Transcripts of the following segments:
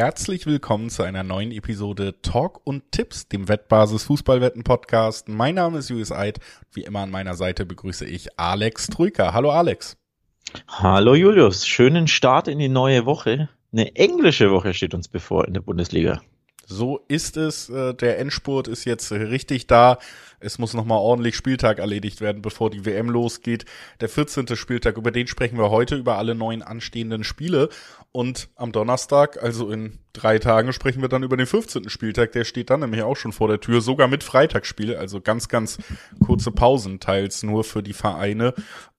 herzlich willkommen zu einer neuen Episode Talk und Tipps, dem Wettbasis Fußballwetten Podcast. Mein Name ist Julius Eid. Wie immer an meiner Seite begrüße ich Alex Trüker. Hallo Alex. Hallo Julius, schönen Start in die neue Woche. Eine englische Woche steht uns bevor in der Bundesliga. So ist es. Äh, der Endspurt ist jetzt richtig da. Es muss nochmal ordentlich Spieltag erledigt werden, bevor die WM losgeht. Der 14. Spieltag, über den sprechen wir heute, über alle neuen anstehenden Spiele. Und am Donnerstag, also in drei Tagen, sprechen wir dann über den 15. Spieltag. Der steht dann nämlich auch schon vor der Tür, sogar mit Freitagsspiel. Also ganz, ganz kurze Pausen, teils nur für die Vereine.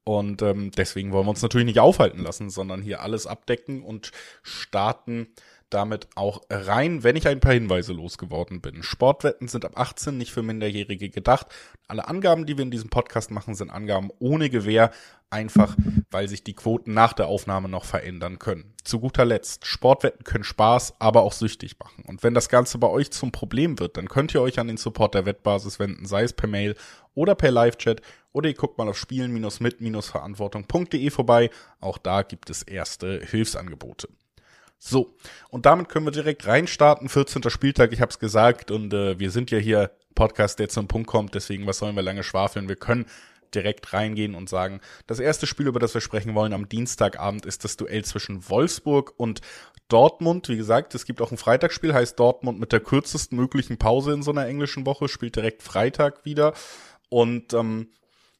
Und ähm, deswegen wollen wir uns natürlich nicht aufhalten lassen, sondern hier alles abdecken und starten damit auch rein, wenn ich ein paar Hinweise losgeworden bin. Sportwetten sind ab 18 nicht für Minderjährige gedacht. Alle Angaben, die wir in diesem Podcast machen, sind Angaben ohne Gewähr, einfach weil sich die Quoten nach der Aufnahme noch verändern können. Zu guter Letzt, Sportwetten können Spaß, aber auch süchtig machen. Und wenn das Ganze bei euch zum Problem wird, dann könnt ihr euch an den Support der Wettbasis wenden, sei es per Mail oder per Live-Chat oder ihr guckt mal auf spielen-mit-verantwortung.de vorbei. Auch da gibt es erste Hilfsangebote. So, und damit können wir direkt reinstarten. 14. Spieltag, ich habe es gesagt, und äh, wir sind ja hier Podcast, der zum Punkt kommt, deswegen was sollen wir lange schwafeln? Wir können direkt reingehen und sagen, das erste Spiel, über das wir sprechen wollen am Dienstagabend, ist das Duell zwischen Wolfsburg und Dortmund. Wie gesagt, es gibt auch ein Freitagsspiel, heißt Dortmund mit der kürzesten möglichen Pause in so einer englischen Woche, spielt direkt Freitag wieder. Und ähm,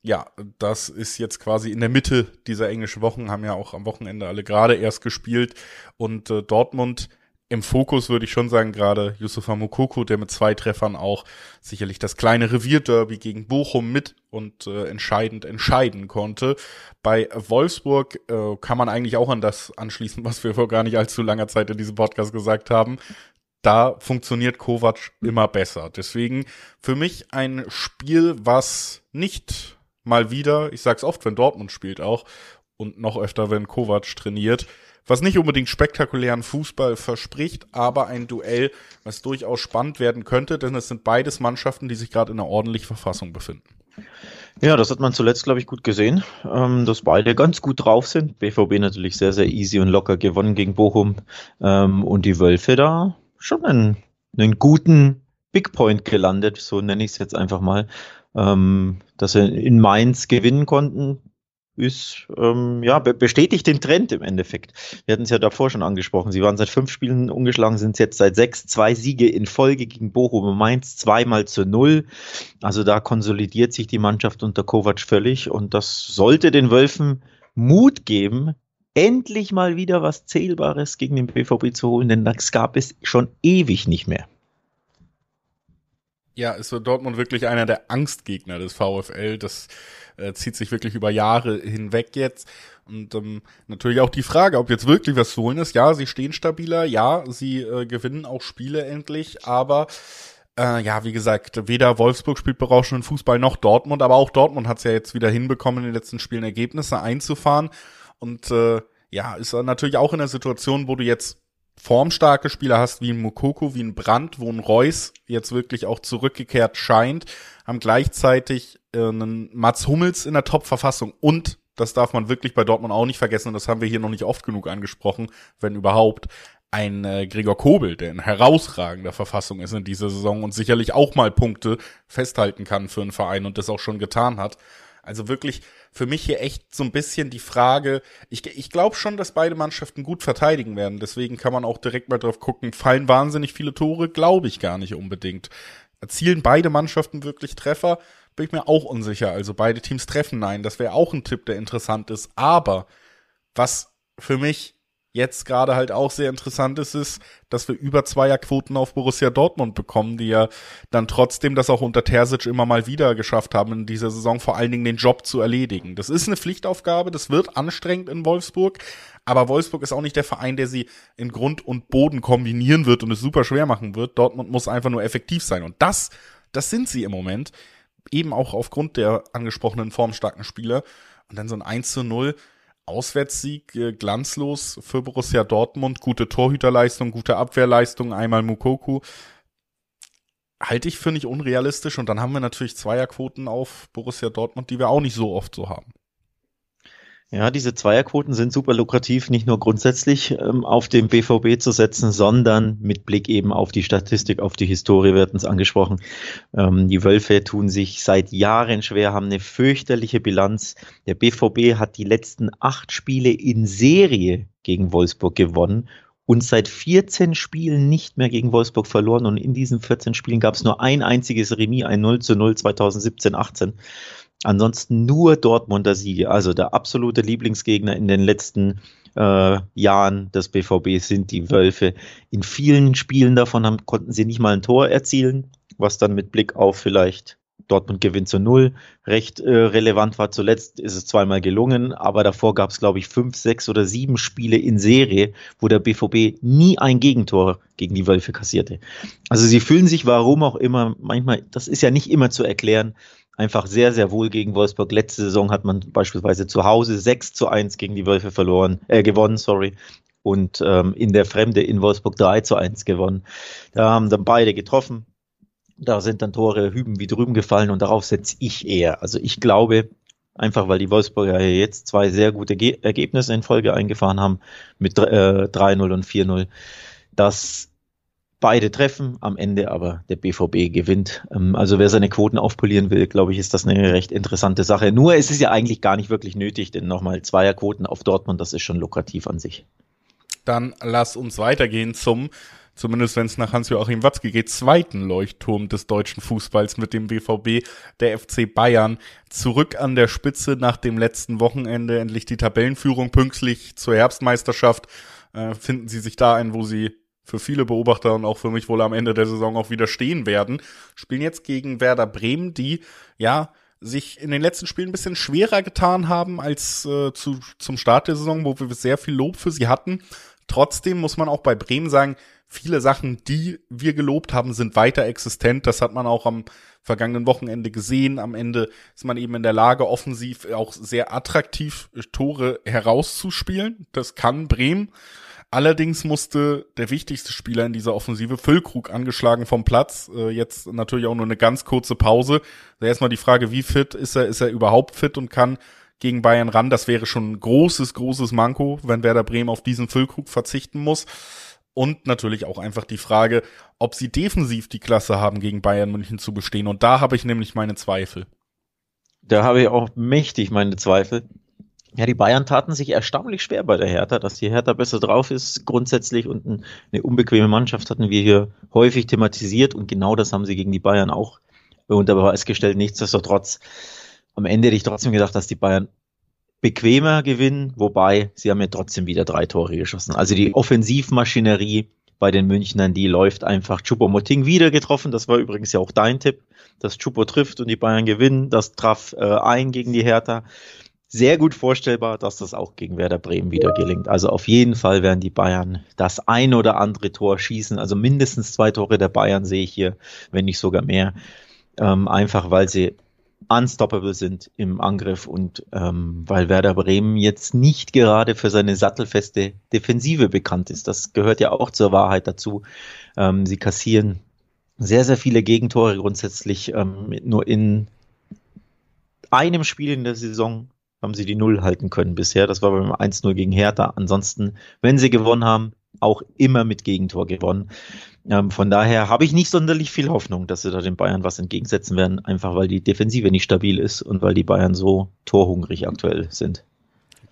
ja, das ist jetzt quasi in der Mitte dieser englischen Wochen, haben ja auch am Wochenende alle gerade erst gespielt und äh, Dortmund im Fokus würde ich schon sagen, gerade Yusufa Mukoko, der mit zwei Treffern auch sicherlich das kleine Revierderby gegen Bochum mit und äh, entscheidend entscheiden konnte. Bei Wolfsburg äh, kann man eigentlich auch an das anschließen, was wir vor gar nicht allzu langer Zeit in diesem Podcast gesagt haben. Da funktioniert Kovac immer besser. Deswegen für mich ein Spiel, was nicht mal wieder, ich sag's oft, wenn Dortmund spielt auch und noch öfter, wenn Kovac trainiert, was nicht unbedingt spektakulären Fußball verspricht, aber ein Duell, was durchaus spannend werden könnte, denn es sind beides Mannschaften, die sich gerade in einer ordentlichen Verfassung befinden. Ja, das hat man zuletzt, glaube ich, gut gesehen, ähm, dass beide ganz gut drauf sind. BVB natürlich sehr, sehr easy und locker gewonnen gegen Bochum ähm, und die Wölfe da schon einen, einen guten Big Point gelandet, so nenne ich es jetzt einfach mal ähm, dass sie in Mainz gewinnen konnten, ist, ähm, ja, bestätigt den Trend im Endeffekt. Wir hatten es ja davor schon angesprochen. Sie waren seit fünf Spielen ungeschlagen, sind jetzt seit sechs, zwei Siege in Folge gegen Bochum und Mainz, zweimal zu null. Also da konsolidiert sich die Mannschaft unter Kovac völlig und das sollte den Wölfen Mut geben, endlich mal wieder was Zählbares gegen den BVB zu holen, denn das gab es schon ewig nicht mehr. Ja, ist Dortmund wirklich einer der Angstgegner des VfL. Das äh, zieht sich wirklich über Jahre hinweg jetzt. Und ähm, natürlich auch die Frage, ob jetzt wirklich was zu holen ist. Ja, sie stehen stabiler, ja, sie äh, gewinnen auch Spiele endlich, aber äh, ja, wie gesagt, weder Wolfsburg spielt berauschenden Fußball noch Dortmund, aber auch Dortmund hat es ja jetzt wieder hinbekommen, in den letzten Spielen Ergebnisse einzufahren. Und äh, ja, ist natürlich auch in der Situation, wo du jetzt formstarke Spieler hast, wie ein Mukoko, wie ein Brandt, wo ein Reus jetzt wirklich auch zurückgekehrt scheint, haben gleichzeitig äh, einen Mats Hummels in der Top-Verfassung und das darf man wirklich bei Dortmund auch nicht vergessen und das haben wir hier noch nicht oft genug angesprochen, wenn überhaupt, ein äh, Gregor Kobel, der in herausragender Verfassung ist in dieser Saison und sicherlich auch mal Punkte festhalten kann für einen Verein und das auch schon getan hat. Also wirklich für mich hier echt so ein bisschen die Frage, ich, ich glaube schon, dass beide Mannschaften gut verteidigen werden. Deswegen kann man auch direkt mal drauf gucken, fallen wahnsinnig viele Tore, glaube ich gar nicht unbedingt. Erzielen beide Mannschaften wirklich Treffer? Bin ich mir auch unsicher. Also beide Teams treffen nein. Das wäre auch ein Tipp, der interessant ist. Aber was für mich jetzt gerade halt auch sehr interessant ist, ist, dass wir über Zweierquoten auf Borussia Dortmund bekommen, die ja dann trotzdem das auch unter Terzic immer mal wieder geschafft haben, in dieser Saison vor allen Dingen den Job zu erledigen. Das ist eine Pflichtaufgabe, das wird anstrengend in Wolfsburg, aber Wolfsburg ist auch nicht der Verein, der sie in Grund und Boden kombinieren wird und es super schwer machen wird. Dortmund muss einfach nur effektiv sein und das, das sind sie im Moment, eben auch aufgrund der angesprochenen formstarken Spieler und dann so ein 1 zu 0 Auswärtssieg äh, glanzlos für Borussia Dortmund. Gute Torhüterleistung, gute Abwehrleistung, einmal Mukoku. Halte ich für nicht unrealistisch. Und dann haben wir natürlich Zweierquoten auf Borussia Dortmund, die wir auch nicht so oft so haben. Ja, diese Zweierquoten sind super lukrativ, nicht nur grundsätzlich ähm, auf den BVB zu setzen, sondern mit Blick eben auf die Statistik, auf die Historie, wir hatten es angesprochen. Ähm, die Wölfe tun sich seit Jahren schwer, haben eine fürchterliche Bilanz. Der BVB hat die letzten acht Spiele in Serie gegen Wolfsburg gewonnen und seit 14 Spielen nicht mehr gegen Wolfsburg verloren. Und in diesen 14 Spielen gab es nur ein einziges Remis, ein 0 zu 0 2017-18. Ansonsten nur Dortmunder Siege. Also der absolute Lieblingsgegner in den letzten äh, Jahren des BVB sind die Wölfe. In vielen Spielen davon haben, konnten sie nicht mal ein Tor erzielen, was dann mit Blick auf vielleicht Dortmund gewinnt zu null recht äh, relevant war. Zuletzt ist es zweimal gelungen, aber davor gab es, glaube ich, fünf, sechs oder sieben Spiele in Serie, wo der BVB nie ein Gegentor gegen die Wölfe kassierte. Also sie fühlen sich, warum auch immer, manchmal, das ist ja nicht immer zu erklären, einfach sehr, sehr wohl gegen Wolfsburg. Letzte Saison hat man beispielsweise zu Hause 6 zu 1 gegen die Wölfe verloren, äh, gewonnen, sorry. Und ähm, in der Fremde in Wolfsburg 3 zu 1 gewonnen. Da haben dann beide getroffen. Da sind dann Tore hüben wie drüben gefallen und darauf setze ich eher. Also ich glaube, einfach weil die Wolfsburger jetzt zwei sehr gute Ge Ergebnisse in Folge eingefahren haben mit äh, 3-0 und 4-0, dass beide treffen, am Ende aber der BVB gewinnt. Ähm, also wer seine Quoten aufpolieren will, glaube ich, ist das eine recht interessante Sache. Nur ist es ja eigentlich gar nicht wirklich nötig, denn nochmal Zweierquoten auf Dortmund, das ist schon lukrativ an sich. Dann lass uns weitergehen zum zumindest wenn es nach Hans-Joachim Watzke geht, zweiten Leuchtturm des deutschen Fußballs mit dem BVB, der FC Bayern. Zurück an der Spitze nach dem letzten Wochenende, endlich die Tabellenführung pünktlich zur Herbstmeisterschaft. Äh, finden sie sich da ein, wo sie für viele Beobachter und auch für mich wohl am Ende der Saison auch wieder stehen werden. Spielen jetzt gegen Werder Bremen, die ja sich in den letzten Spielen ein bisschen schwerer getan haben als äh, zu, zum Start der Saison, wo wir sehr viel Lob für sie hatten. Trotzdem muss man auch bei Bremen sagen, viele Sachen, die wir gelobt haben, sind weiter existent. Das hat man auch am vergangenen Wochenende gesehen. Am Ende ist man eben in der Lage, offensiv auch sehr attraktiv Tore herauszuspielen. Das kann Bremen. Allerdings musste der wichtigste Spieler in dieser Offensive, Füllkrug, angeschlagen vom Platz. Äh, jetzt natürlich auch nur eine ganz kurze Pause. Also erstmal die Frage, wie fit ist er? Ist er überhaupt fit und kann gegen Bayern ran? Das wäre schon ein großes, großes Manko, wenn Werder Bremen auf diesen Füllkrug verzichten muss. Und natürlich auch einfach die Frage, ob sie defensiv die Klasse haben, gegen Bayern München zu bestehen. Und da habe ich nämlich meine Zweifel. Da habe ich auch mächtig meine Zweifel. Ja, die Bayern taten sich erstaunlich schwer bei der Hertha, dass die Hertha besser drauf ist grundsätzlich und eine unbequeme Mannschaft hatten wir hier häufig thematisiert und genau das haben sie gegen die Bayern auch unter Beweis gestellt. Nichtsdestotrotz, am Ende hätte ich trotzdem gedacht, dass die Bayern bequemer gewinnen, wobei sie haben ja trotzdem wieder drei Tore geschossen. Also die Offensivmaschinerie bei den Münchnern, die läuft einfach. Chupo-Moting wieder getroffen, das war übrigens ja auch dein Tipp, dass Chupo trifft und die Bayern gewinnen. Das traf äh, ein gegen die Hertha sehr gut vorstellbar, dass das auch gegen Werder Bremen wieder gelingt. Also auf jeden Fall werden die Bayern das ein oder andere Tor schießen. Also mindestens zwei Tore der Bayern sehe ich hier, wenn nicht sogar mehr. Ähm, einfach weil sie unstoppable sind im Angriff und ähm, weil Werder Bremen jetzt nicht gerade für seine sattelfeste Defensive bekannt ist. Das gehört ja auch zur Wahrheit dazu. Ähm, sie kassieren sehr, sehr viele Gegentore grundsätzlich ähm, nur in einem Spiel in der Saison haben sie die Null halten können bisher. Das war beim 1-0 gegen Hertha. Ansonsten, wenn sie gewonnen haben, auch immer mit Gegentor gewonnen. Ähm, von daher habe ich nicht sonderlich viel Hoffnung, dass sie da den Bayern was entgegensetzen werden, einfach weil die Defensive nicht stabil ist und weil die Bayern so torhungrig aktuell sind.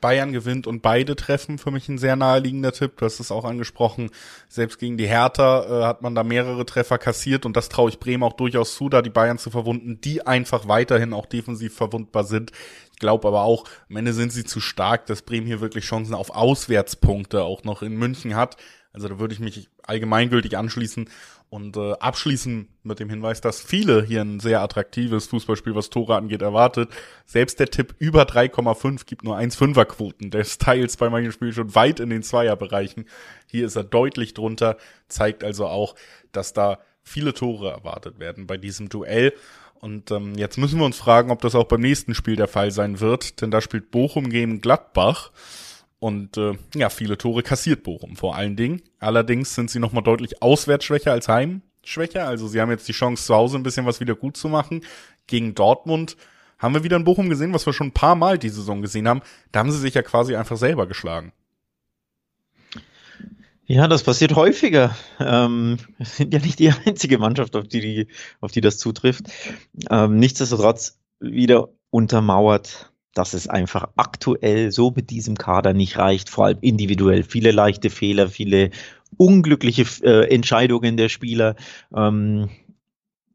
Bayern gewinnt und beide treffen, für mich ein sehr naheliegender Tipp. Du hast es auch angesprochen. Selbst gegen die Hertha äh, hat man da mehrere Treffer kassiert und das traue ich Bremen auch durchaus zu, da die Bayern zu verwunden, die einfach weiterhin auch defensiv verwundbar sind. Ich glaube aber auch, am Ende sind sie zu stark, dass Bremen hier wirklich Chancen auf Auswärtspunkte auch noch in München hat. Also da würde ich mich allgemeingültig anschließen und äh, abschließen mit dem Hinweis, dass viele hier ein sehr attraktives Fußballspiel, was Tore angeht, erwartet. Selbst der Tipp über 3,5 gibt nur 1,5er Quoten. Der ist teils bei manchen Spielen schon weit in den Zweierbereichen. Hier ist er deutlich drunter, zeigt also auch, dass da viele Tore erwartet werden bei diesem Duell. Und ähm, jetzt müssen wir uns fragen, ob das auch beim nächsten Spiel der Fall sein wird, denn da spielt Bochum gegen Gladbach. Und äh, ja, viele Tore kassiert Bochum vor allen Dingen. Allerdings sind sie nochmal deutlich auswärtsschwächer als heimschwächer. Also sie haben jetzt die Chance, zu Hause ein bisschen was wieder gut zu machen. Gegen Dortmund haben wir wieder in Bochum gesehen, was wir schon ein paar Mal die Saison gesehen haben. Da haben sie sich ja quasi einfach selber geschlagen. Ja, das passiert häufiger. Ähm, wir sind ja nicht die einzige Mannschaft, auf die, die auf die das zutrifft. Ähm, nichtsdestotrotz wieder untermauert, dass es einfach aktuell so mit diesem Kader nicht reicht, vor allem individuell. Viele leichte Fehler, viele unglückliche äh, Entscheidungen der Spieler. Ähm,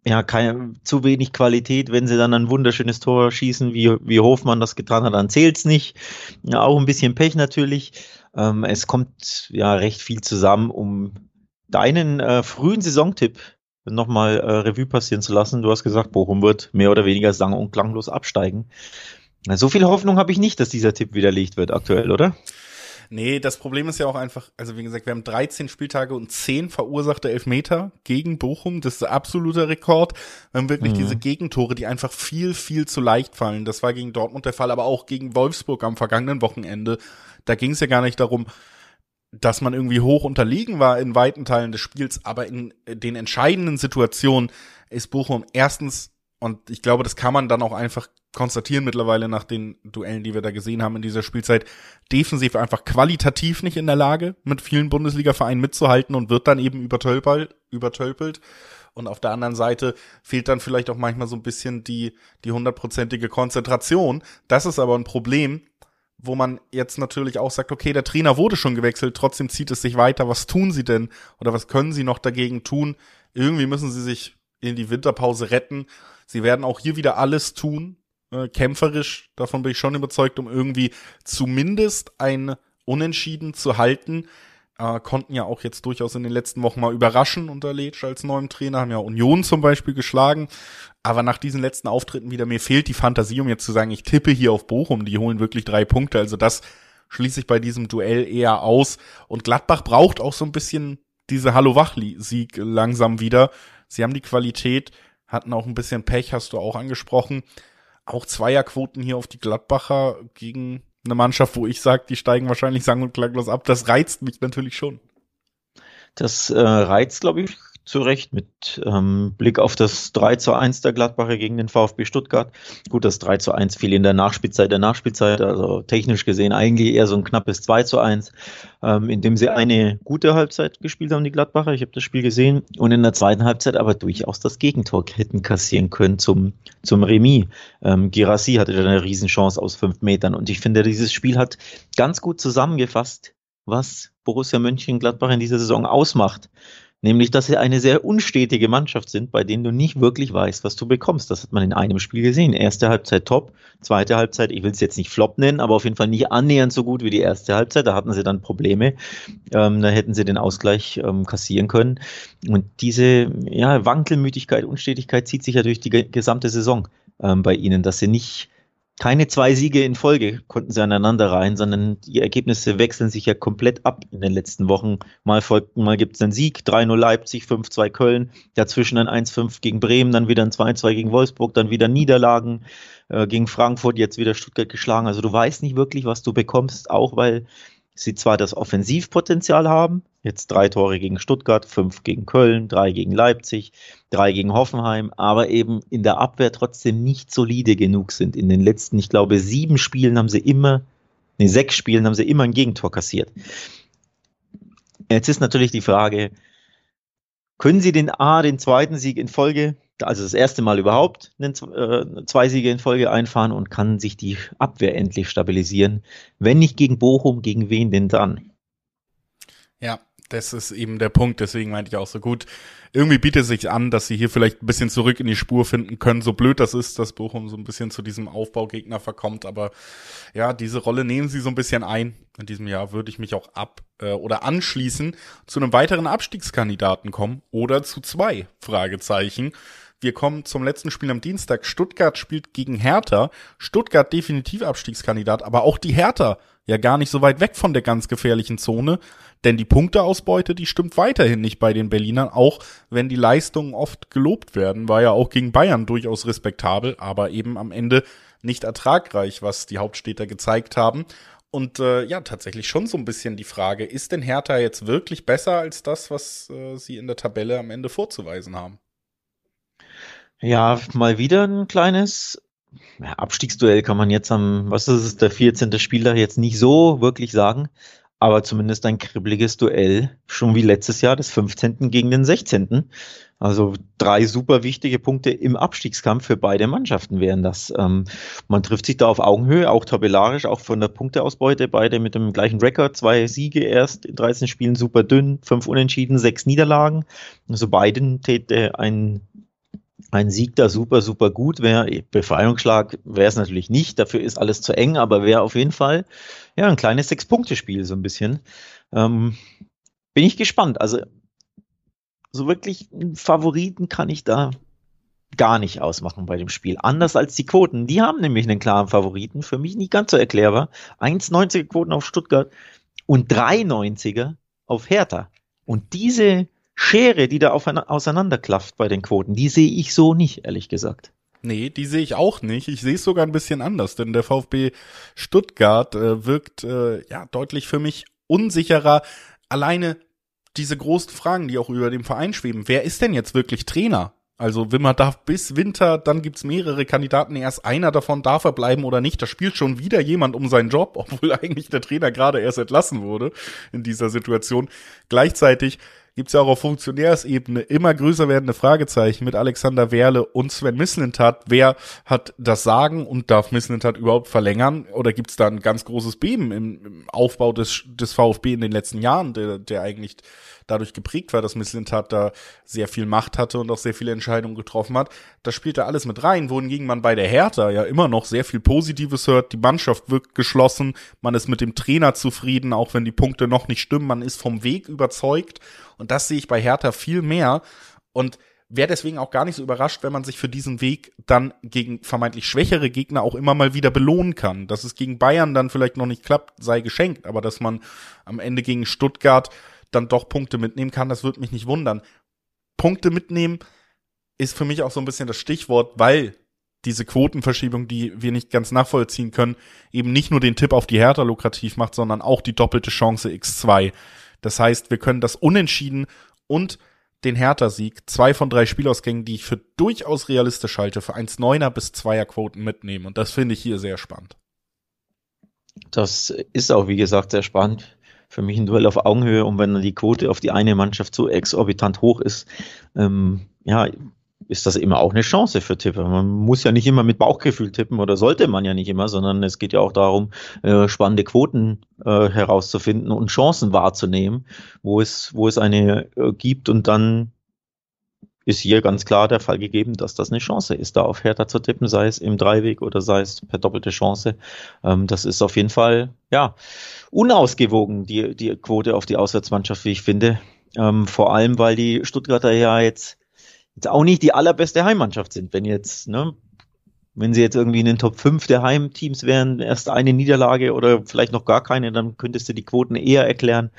ja, kein, zu wenig Qualität, wenn sie dann ein wunderschönes Tor schießen, wie, wie Hofmann das getan hat, dann zählt's nicht. Ja, auch ein bisschen Pech natürlich. Ähm, es kommt ja recht viel zusammen, um deinen äh, frühen Saisontipp nochmal äh, Revue passieren zu lassen. Du hast gesagt, Bochum wird mehr oder weniger sang- und klanglos absteigen. So viel Hoffnung habe ich nicht, dass dieser Tipp widerlegt wird aktuell, oder? Nee, das Problem ist ja auch einfach, also wie gesagt, wir haben 13 Spieltage und 10 verursachte Elfmeter gegen Bochum. Das ist der absolute Rekord. Wir haben wirklich mhm. diese Gegentore, die einfach viel, viel zu leicht fallen. Das war gegen Dortmund der Fall, aber auch gegen Wolfsburg am vergangenen Wochenende. Da ging es ja gar nicht darum, dass man irgendwie hoch unterlegen war in weiten Teilen des Spiels, aber in den entscheidenden Situationen ist Bochum erstens, und ich glaube, das kann man dann auch einfach konstatieren mittlerweile nach den Duellen, die wir da gesehen haben in dieser Spielzeit, defensiv einfach qualitativ nicht in der Lage, mit vielen Bundesliga-Vereinen mitzuhalten und wird dann eben übertölpelt, übertölpelt. Und auf der anderen Seite fehlt dann vielleicht auch manchmal so ein bisschen die, die hundertprozentige Konzentration. Das ist aber ein Problem, wo man jetzt natürlich auch sagt, okay, der Trainer wurde schon gewechselt, trotzdem zieht es sich weiter. Was tun sie denn oder was können sie noch dagegen tun? Irgendwie müssen sie sich in die Winterpause retten. Sie werden auch hier wieder alles tun, äh, kämpferisch, davon bin ich schon überzeugt, um irgendwie zumindest ein Unentschieden zu halten. Äh, konnten ja auch jetzt durchaus in den letzten Wochen mal überraschen unter Letsch als neuem Trainer, haben ja Union zum Beispiel geschlagen. Aber nach diesen letzten Auftritten wieder, mir fehlt die Fantasie, um jetzt zu sagen, ich tippe hier auf Bochum, die holen wirklich drei Punkte. Also das schließe ich bei diesem Duell eher aus. Und Gladbach braucht auch so ein bisschen diese Hallo-Wach-Sieg langsam wieder. Sie haben die Qualität, hatten auch ein bisschen Pech, hast du auch angesprochen. Auch Zweierquoten hier auf die Gladbacher gegen eine Mannschaft, wo ich sage, die steigen wahrscheinlich sang- und klanglos ab. Das reizt mich natürlich schon. Das äh, reizt, glaube ich, zu Recht mit ähm, Blick auf das 3 zu 1 der Gladbacher gegen den VfB Stuttgart. Gut, das 3 zu 1 fiel in der Nachspielzeit der Nachspielzeit, also technisch gesehen eigentlich eher so ein knappes 2 zu 1, ähm, in dem sie eine gute Halbzeit gespielt haben, die Gladbacher. Ich habe das Spiel gesehen und in der zweiten Halbzeit aber durchaus das Gegentor hätten kassieren können zum, zum Remis. Ähm, Girassi hatte da eine Riesenchance aus fünf Metern und ich finde, dieses Spiel hat ganz gut zusammengefasst, was Borussia Mönchengladbach in dieser Saison ausmacht. Nämlich, dass sie eine sehr unstetige Mannschaft sind, bei denen du nicht wirklich weißt, was du bekommst. Das hat man in einem Spiel gesehen. Erste Halbzeit top, zweite Halbzeit, ich will es jetzt nicht flop nennen, aber auf jeden Fall nicht annähernd so gut wie die erste Halbzeit. Da hatten sie dann Probleme. Ähm, da hätten sie den Ausgleich ähm, kassieren können. Und diese ja, Wankelmütigkeit, Unstetigkeit zieht sich ja durch die gesamte Saison ähm, bei ihnen, dass sie nicht keine zwei Siege in Folge konnten sie aneinander rein, sondern die Ergebnisse wechseln sich ja komplett ab in den letzten Wochen. Mal folgt, mal gibt es einen Sieg, 3-0 Leipzig, 5-2 Köln, dazwischen ein 1-5 gegen Bremen, dann wieder ein 2-2 gegen Wolfsburg, dann wieder Niederlagen äh, gegen Frankfurt, jetzt wieder Stuttgart geschlagen. Also du weißt nicht wirklich, was du bekommst, auch weil sie zwar das Offensivpotenzial haben, jetzt drei Tore gegen Stuttgart, fünf gegen Köln, drei gegen Leipzig, drei gegen Hoffenheim, aber eben in der Abwehr trotzdem nicht solide genug sind. In den letzten, ich glaube, sieben Spielen haben sie immer, nee, sechs Spielen haben sie immer ein Gegentor kassiert. Jetzt ist natürlich die Frage, können sie den A, den zweiten Sieg in Folge also das erste Mal überhaupt einen, äh, zwei Siege in Folge einfahren und kann sich die Abwehr endlich stabilisieren. Wenn nicht gegen Bochum, gegen wen denn dann? Ja, das ist eben der Punkt, deswegen meinte ich auch so gut. Irgendwie bietet es sich an, dass sie hier vielleicht ein bisschen zurück in die Spur finden können. So blöd das ist, dass Bochum so ein bisschen zu diesem Aufbaugegner verkommt. Aber ja, diese Rolle nehmen sie so ein bisschen ein. In diesem Jahr würde ich mich auch ab äh, oder anschließen zu einem weiteren Abstiegskandidaten kommen oder zu zwei Fragezeichen. Wir kommen zum letzten Spiel am Dienstag. Stuttgart spielt gegen Hertha. Stuttgart definitiv Abstiegskandidat, aber auch die Hertha ja gar nicht so weit weg von der ganz gefährlichen Zone, denn die Punkteausbeute, die stimmt weiterhin nicht bei den Berlinern, auch wenn die Leistungen oft gelobt werden, war ja auch gegen Bayern durchaus respektabel, aber eben am Ende nicht ertragreich, was die Hauptstädter gezeigt haben. Und äh, ja, tatsächlich schon so ein bisschen die Frage, ist denn Hertha jetzt wirklich besser als das, was äh, sie in der Tabelle am Ende vorzuweisen haben? Ja, mal wieder ein kleines Abstiegsduell kann man jetzt am, was ist es, der 14. Spieltag jetzt nicht so wirklich sagen, aber zumindest ein kribbeliges Duell, schon wie letztes Jahr, des 15. gegen den 16. Also drei super wichtige Punkte im Abstiegskampf für beide Mannschaften wären das. Ähm, man trifft sich da auf Augenhöhe, auch tabellarisch, auch von der Punkteausbeute. Beide mit dem gleichen Rekord, zwei Siege erst in 13 Spielen, super dünn, fünf Unentschieden, sechs Niederlagen. Also beiden täte ein ein Sieg da super, super gut wäre. Befreiungsschlag wäre es natürlich nicht, dafür ist alles zu eng, aber wäre auf jeden Fall ja ein kleines Sechs-Punkte-Spiel, so ein bisschen. Ähm, bin ich gespannt. Also, so wirklich einen Favoriten kann ich da gar nicht ausmachen bei dem Spiel. Anders als die Quoten. Die haben nämlich einen klaren Favoriten. Für mich nicht ganz so erklärbar. 1,90er Quoten auf Stuttgart und 3,90er auf Hertha. Und diese Schere, die da auseinanderklafft bei den Quoten, die sehe ich so nicht, ehrlich gesagt. Nee, die sehe ich auch nicht. Ich sehe es sogar ein bisschen anders, denn der VfB Stuttgart äh, wirkt äh, ja deutlich für mich unsicherer. Alleine diese großen Fragen, die auch über dem Verein schweben. Wer ist denn jetzt wirklich Trainer? Also Wimmer darf bis Winter, dann gibt's mehrere Kandidaten, erst einer davon darf er bleiben oder nicht. Da spielt schon wieder jemand um seinen Job, obwohl eigentlich der Trainer gerade erst entlassen wurde in dieser Situation. Gleichzeitig gibt's ja auch auf Funktionärsebene immer größer werdende Fragezeichen mit Alexander Werle und Sven Mislintat. Wer hat das Sagen und darf Mislintat überhaupt verlängern? Oder gibt's da ein ganz großes Beben im, im Aufbau des, des VfB in den letzten Jahren, der, der eigentlich dadurch geprägt war, dass Misslintat da sehr viel Macht hatte und auch sehr viele Entscheidungen getroffen hat. Das spielt da alles mit rein, wohingegen man bei der Hertha ja immer noch sehr viel Positives hört. Die Mannschaft wirkt geschlossen, man ist mit dem Trainer zufrieden, auch wenn die Punkte noch nicht stimmen, man ist vom Weg überzeugt. Und das sehe ich bei Hertha viel mehr. Und wäre deswegen auch gar nicht so überrascht, wenn man sich für diesen Weg dann gegen vermeintlich schwächere Gegner auch immer mal wieder belohnen kann. Dass es gegen Bayern dann vielleicht noch nicht klappt, sei geschenkt, aber dass man am Ende gegen Stuttgart dann doch Punkte mitnehmen kann, das würde mich nicht wundern. Punkte mitnehmen ist für mich auch so ein bisschen das Stichwort, weil diese Quotenverschiebung, die wir nicht ganz nachvollziehen können, eben nicht nur den Tipp auf die Hertha lukrativ macht, sondern auch die doppelte Chance X2. Das heißt, wir können das Unentschieden und den Hertha-Sieg, zwei von drei Spielausgängen, die ich für durchaus realistisch halte, für 1,9er bis 2er Quoten mitnehmen. Und das finde ich hier sehr spannend. Das ist auch, wie gesagt, sehr spannend für mich ein Duell auf Augenhöhe und wenn die Quote auf die eine Mannschaft so exorbitant hoch ist, ähm, ja, ist das immer auch eine Chance für Tipper. Man muss ja nicht immer mit Bauchgefühl tippen oder sollte man ja nicht immer, sondern es geht ja auch darum, äh, spannende Quoten äh, herauszufinden und Chancen wahrzunehmen, wo es, wo es eine äh, gibt und dann ist hier ganz klar der Fall gegeben, dass das eine Chance ist, da auf Hertha zu tippen, sei es im Dreiweg oder sei es per doppelte Chance. Ähm, das ist auf jeden Fall, ja, unausgewogen, die, die Quote auf die Auswärtsmannschaft, wie ich finde. Ähm, vor allem, weil die Stuttgarter ja jetzt, jetzt auch nicht die allerbeste Heimmannschaft sind. Wenn jetzt, ne, wenn sie jetzt irgendwie in den Top 5 der Heimteams wären, erst eine Niederlage oder vielleicht noch gar keine, dann könntest du die Quoten eher erklären.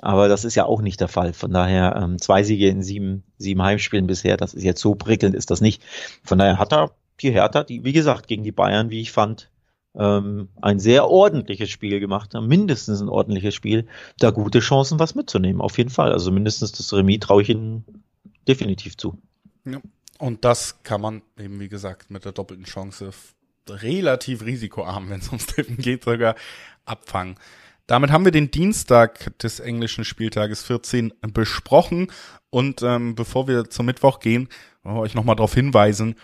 Aber das ist ja auch nicht der Fall. Von daher ähm, zwei Siege in sieben, sieben Heimspielen bisher, das ist jetzt so prickelnd, ist das nicht. Von daher hat er die Hertha, die, wie gesagt, gegen die Bayern, wie ich fand, ähm, ein sehr ordentliches Spiel gemacht haben, mindestens ein ordentliches Spiel, da gute Chancen, was mitzunehmen, auf jeden Fall. Also mindestens das Remis traue ich ihnen definitiv zu. Ja. Und das kann man eben, wie gesagt, mit der doppelten Chance relativ risikoarm, wenn es ums Tippen geht, sogar abfangen. Damit haben wir den Dienstag des englischen Spieltages 14 besprochen. Und ähm, bevor wir zum Mittwoch gehen, wollen wir euch nochmal darauf hinweisen,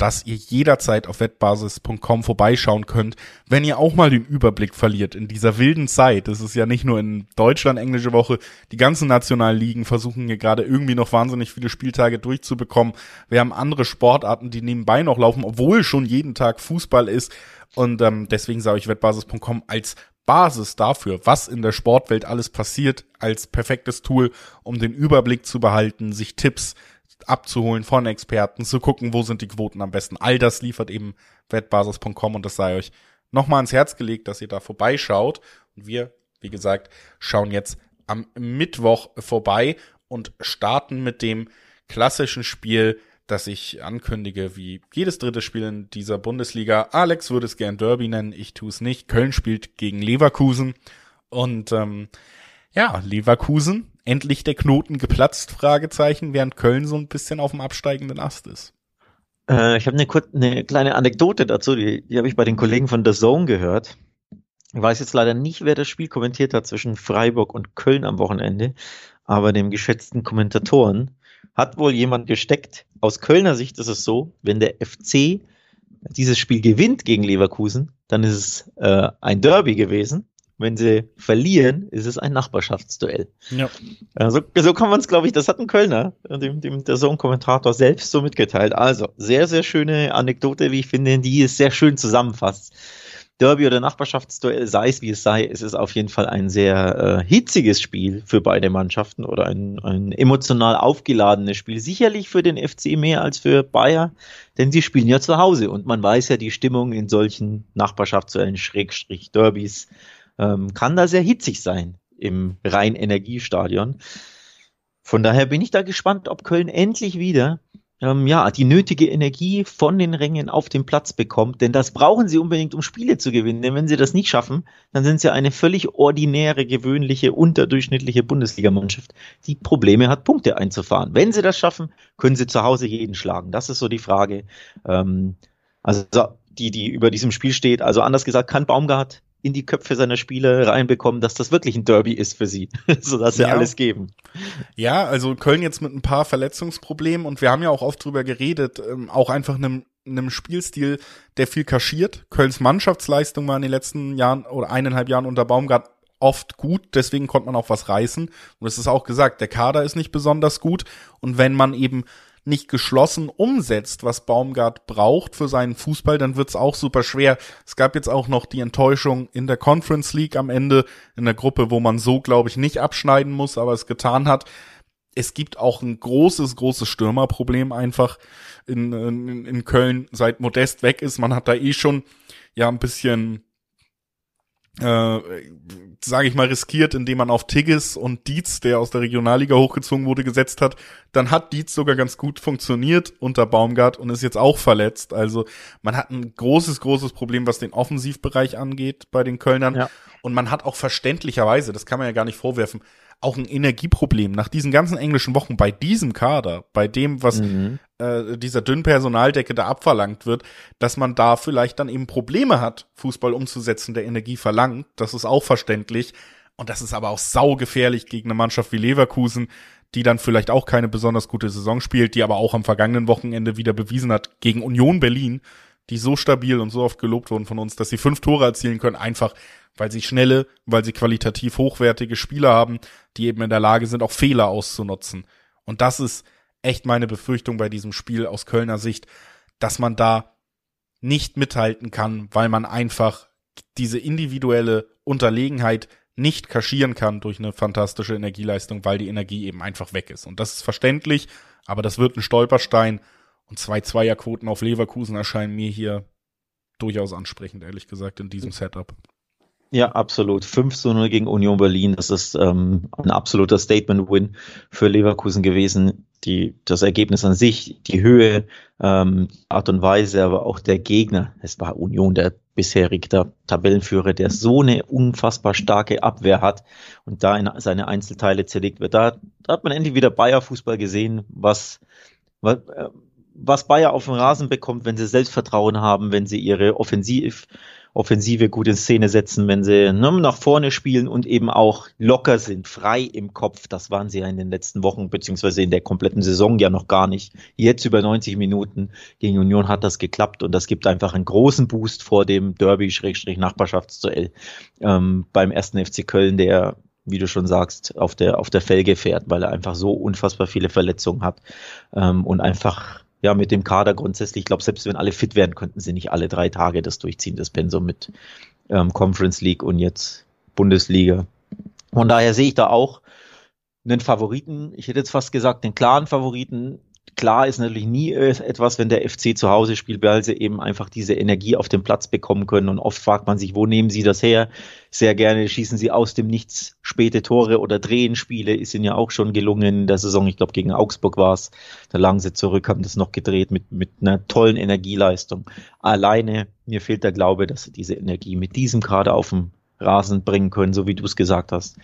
dass ihr jederzeit auf wettbasis.com vorbeischauen könnt, wenn ihr auch mal den Überblick verliert in dieser wilden Zeit. Das ist ja nicht nur in Deutschland englische Woche, die ganzen nationalen Ligen versuchen hier gerade irgendwie noch wahnsinnig viele Spieltage durchzubekommen. Wir haben andere Sportarten, die nebenbei noch laufen, obwohl schon jeden Tag Fußball ist. Und ähm, deswegen sage ich wettbasis.com als Basis dafür, was in der Sportwelt alles passiert, als perfektes Tool, um den Überblick zu behalten, sich Tipps abzuholen von Experten, zu gucken, wo sind die Quoten am besten. All das liefert eben wettbasis.com und das sei euch nochmal ans Herz gelegt, dass ihr da vorbeischaut. Und wir, wie gesagt, schauen jetzt am Mittwoch vorbei und starten mit dem klassischen Spiel, das ich ankündige, wie jedes dritte Spiel in dieser Bundesliga. Alex würde es gern Derby nennen, ich tue es nicht. Köln spielt gegen Leverkusen und ähm, ja, Leverkusen endlich der Knoten geplatzt, Fragezeichen, während Köln so ein bisschen auf dem absteigenden Ast ist. Äh, ich habe eine, eine kleine Anekdote dazu, die, die habe ich bei den Kollegen von The Zone gehört. Ich weiß jetzt leider nicht, wer das Spiel kommentiert hat zwischen Freiburg und Köln am Wochenende, aber dem geschätzten Kommentatoren hat wohl jemand gesteckt. Aus Kölner Sicht ist es so, wenn der FC dieses Spiel gewinnt gegen Leverkusen, dann ist es äh, ein Derby gewesen. Wenn sie verlieren, ist es ein Nachbarschaftsduell. Ja. Also, so kann man es, glaube ich, das hat ein Kölner, dem, dem der Sohn-Kommentator selbst so mitgeteilt. Also, sehr, sehr schöne Anekdote, wie ich finde, die es sehr schön zusammenfasst. Derby oder Nachbarschaftsduell, sei es wie es sei, es ist auf jeden Fall ein sehr äh, hitziges Spiel für beide Mannschaften oder ein, ein emotional aufgeladenes Spiel. Sicherlich für den FC mehr als für Bayer, denn sie spielen ja zu Hause und man weiß ja, die Stimmung in solchen Nachbarschaftsduellen, Schrägstrich, Derbys, ähm, kann da sehr hitzig sein im Rhein-Energiestadion. Von daher bin ich da gespannt, ob Köln endlich wieder ähm, ja, die nötige Energie von den Rängen auf den Platz bekommt. Denn das brauchen sie unbedingt, um Spiele zu gewinnen. Denn wenn sie das nicht schaffen, dann sind sie eine völlig ordinäre, gewöhnliche, unterdurchschnittliche Bundesligamannschaft, die Probleme hat, Punkte einzufahren. Wenn sie das schaffen, können sie zu Hause jeden schlagen. Das ist so die Frage. Ähm, also die, die über diesem Spiel steht. Also anders gesagt, kann Baumgart in die Köpfe seiner Spieler reinbekommen, dass das wirklich ein Derby ist für sie, sodass sie ja. alles geben. Ja, also Köln jetzt mit ein paar Verletzungsproblemen und wir haben ja auch oft drüber geredet, ähm, auch einfach einem einem Spielstil, der viel kaschiert. Kölns Mannschaftsleistung war in den letzten Jahren oder eineinhalb Jahren unter Baumgart oft gut, deswegen konnte man auch was reißen. Und es ist auch gesagt, der Kader ist nicht besonders gut. Und wenn man eben nicht geschlossen umsetzt, was Baumgart braucht für seinen Fußball, dann wird's auch super schwer. Es gab jetzt auch noch die Enttäuschung in der Conference League am Ende, in der Gruppe, wo man so, glaube ich, nicht abschneiden muss, aber es getan hat. Es gibt auch ein großes, großes Stürmerproblem einfach in, in, in Köln, seit Modest weg ist. Man hat da eh schon ja ein bisschen äh, sage ich mal, riskiert, indem man auf Tigges und Dietz, der aus der Regionalliga hochgezogen wurde, gesetzt hat. Dann hat Dietz sogar ganz gut funktioniert unter Baumgart und ist jetzt auch verletzt. Also man hat ein großes, großes Problem, was den Offensivbereich angeht bei den Kölnern. Ja. Und man hat auch verständlicherweise, das kann man ja gar nicht vorwerfen, auch ein Energieproblem. Nach diesen ganzen englischen Wochen bei diesem Kader, bei dem, was mhm. äh, dieser dünnen Personaldecke da abverlangt wird, dass man da vielleicht dann eben Probleme hat, Fußball umzusetzen, der Energie verlangt. Das ist auch verständlich. Und das ist aber auch saugefährlich gegen eine Mannschaft wie Leverkusen, die dann vielleicht auch keine besonders gute Saison spielt, die aber auch am vergangenen Wochenende wieder bewiesen hat gegen Union Berlin, die so stabil und so oft gelobt wurden von uns, dass sie fünf Tore erzielen können, einfach weil sie schnelle, weil sie qualitativ hochwertige Spieler haben, die eben in der Lage sind, auch Fehler auszunutzen. Und das ist echt meine Befürchtung bei diesem Spiel aus Kölner Sicht, dass man da nicht mithalten kann, weil man einfach diese individuelle Unterlegenheit nicht kaschieren kann durch eine fantastische Energieleistung, weil die Energie eben einfach weg ist. Und das ist verständlich, aber das wird ein Stolperstein und zwei Zweierquoten auf Leverkusen erscheinen mir hier durchaus ansprechend, ehrlich gesagt, in diesem Setup. Ja, absolut. 5 zu 0 gegen Union Berlin. Das ist ähm, ein absoluter Statement-Win für Leverkusen gewesen. Die, das Ergebnis an sich, die Höhe, ähm, Art und Weise, aber auch der Gegner. Es war Union, der bisherige der Tabellenführer, der so eine unfassbar starke Abwehr hat und da in seine Einzelteile zerlegt wird. Da, da hat man endlich wieder Bayer-Fußball gesehen, was, was, äh, was Bayer auf dem Rasen bekommt, wenn sie Selbstvertrauen haben, wenn sie ihre Offensiv Offensive gut in Szene setzen, wenn sie ne, nach vorne spielen und eben auch locker sind, frei im Kopf. Das waren sie ja in den letzten Wochen, beziehungsweise in der kompletten Saison ja noch gar nicht. Jetzt über 90 Minuten gegen Union hat das geklappt und das gibt einfach einen großen Boost vor dem Derby-Nachbarschaftsduell ähm, beim ersten FC Köln, der wie du schon sagst, auf der, auf der Felge fährt, weil er einfach so unfassbar viele Verletzungen hat ähm, und einfach ja, mit dem Kader grundsätzlich, ich glaube, selbst wenn alle fit werden, könnten sie nicht alle drei Tage das durchziehen, das Pensum mit ähm, Conference League und jetzt Bundesliga. Von daher sehe ich da auch einen Favoriten, ich hätte jetzt fast gesagt, den klaren Favoriten, Klar ist natürlich nie äh, etwas, wenn der FC zu Hause spielt, weil sie eben einfach diese Energie auf dem Platz bekommen können. Und oft fragt man sich, wo nehmen sie das her? Sehr gerne schießen sie aus dem Nichts späte Tore oder drehen Spiele. Ist ihnen ja auch schon gelungen in der Saison. Ich glaube, gegen Augsburg war es. Da lagen sie zurück, haben das noch gedreht mit, mit einer tollen Energieleistung. Alleine, mir fehlt der Glaube, dass sie diese Energie mit diesem Kader auf dem Rasen bringen können, so wie du es gesagt hast.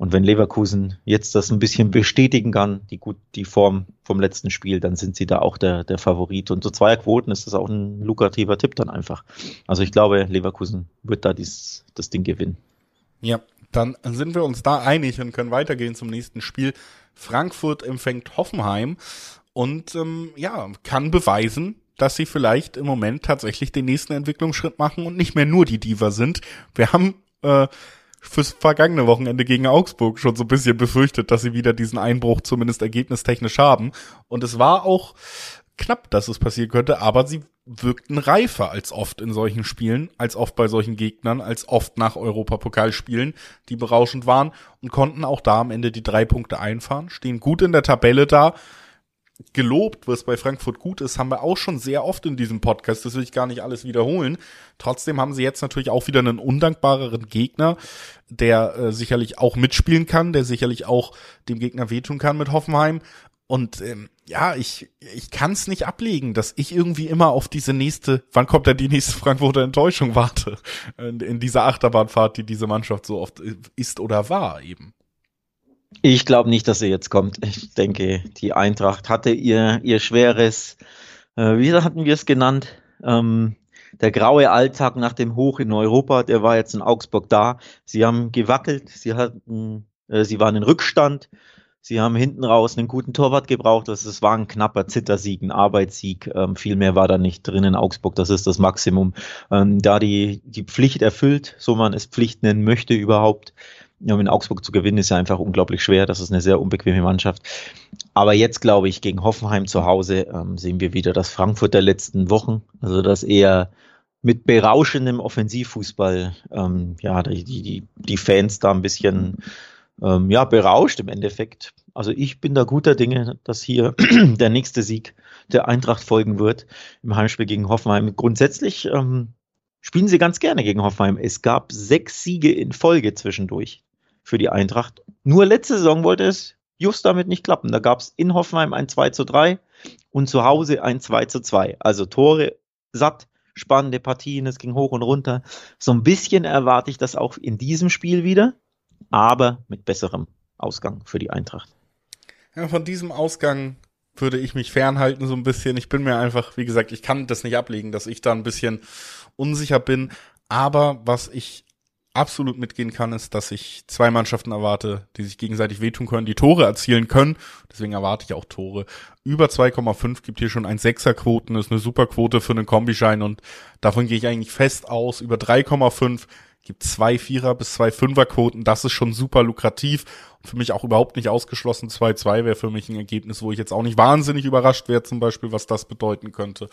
Und wenn Leverkusen jetzt das ein bisschen bestätigen kann, die gut, die Form vom letzten Spiel, dann sind sie da auch der, der Favorit. Und so Zweierquoten ist das auch ein lukrativer Tipp dann einfach. Also ich glaube, Leverkusen wird da dies, das Ding gewinnen. Ja, dann sind wir uns da einig und können weitergehen zum nächsten Spiel. Frankfurt empfängt Hoffenheim und ähm, ja, kann beweisen, dass sie vielleicht im Moment tatsächlich den nächsten Entwicklungsschritt machen und nicht mehr nur die Diva sind. Wir haben äh, fürs vergangene Wochenende gegen Augsburg schon so ein bisschen befürchtet, dass sie wieder diesen Einbruch zumindest ergebnistechnisch haben. Und es war auch knapp, dass es passieren könnte, aber sie wirkten reifer als oft in solchen Spielen, als oft bei solchen Gegnern, als oft nach Europapokalspielen, die berauschend waren und konnten auch da am Ende die drei Punkte einfahren, stehen gut in der Tabelle da gelobt, was bei Frankfurt gut ist, haben wir auch schon sehr oft in diesem Podcast. Das will ich gar nicht alles wiederholen. Trotzdem haben sie jetzt natürlich auch wieder einen undankbareren Gegner, der äh, sicherlich auch mitspielen kann, der sicherlich auch dem Gegner wehtun kann mit Hoffenheim. Und ähm, ja, ich, ich kann es nicht ablegen, dass ich irgendwie immer auf diese nächste, wann kommt denn die nächste Frankfurter Enttäuschung warte, in, in dieser Achterbahnfahrt, die diese Mannschaft so oft ist oder war eben. Ich glaube nicht, dass er jetzt kommt. Ich denke, die Eintracht hatte ihr, ihr schweres, äh, wie hatten wir es genannt? Ähm, der graue Alltag nach dem Hoch in Europa, der war jetzt in Augsburg da. Sie haben gewackelt, sie hatten, äh, sie waren in Rückstand, sie haben hinten raus einen guten Torwart gebraucht. Das, das war ein knapper Zittersieg, ein Arbeitssieg. Ähm, viel mehr war da nicht drin in Augsburg. Das ist das Maximum. Ähm, da die, die Pflicht erfüllt, so man es Pflicht nennen möchte überhaupt, in Augsburg zu gewinnen ist ja einfach unglaublich schwer. Das ist eine sehr unbequeme Mannschaft. Aber jetzt glaube ich, gegen Hoffenheim zu Hause ähm, sehen wir wieder das Frankfurt der letzten Wochen. Also das eher mit berauschendem Offensivfußball, ähm, ja, die, die, die Fans da ein bisschen, ähm, ja, berauscht im Endeffekt. Also ich bin da guter Dinge, dass hier der nächste Sieg der Eintracht folgen wird im Heimspiel gegen Hoffenheim. Grundsätzlich ähm, spielen sie ganz gerne gegen Hoffenheim. Es gab sechs Siege in Folge zwischendurch für die Eintracht. Nur letzte Saison wollte es just damit nicht klappen. Da gab es in Hoffenheim ein 2 zu 3 und zu Hause ein 2 zu 2. Also Tore satt, spannende Partien, es ging hoch und runter. So ein bisschen erwarte ich das auch in diesem Spiel wieder, aber mit besserem Ausgang für die Eintracht. Ja, von diesem Ausgang würde ich mich fernhalten so ein bisschen. Ich bin mir einfach, wie gesagt, ich kann das nicht ablegen, dass ich da ein bisschen unsicher bin. Aber was ich absolut mitgehen kann, ist, dass ich zwei Mannschaften erwarte, die sich gegenseitig wehtun können, die Tore erzielen können. Deswegen erwarte ich auch Tore. Über 2,5 gibt hier schon ein Sechserquoten, ist eine super Quote für einen Kombischein und davon gehe ich eigentlich fest aus. Über 3,5 gibt zwei Vierer bis zwei Fünferquoten. Das ist schon super lukrativ für mich auch überhaupt nicht ausgeschlossen. 2-2 wäre für mich ein Ergebnis, wo ich jetzt auch nicht wahnsinnig überrascht wäre, zum Beispiel, was das bedeuten könnte.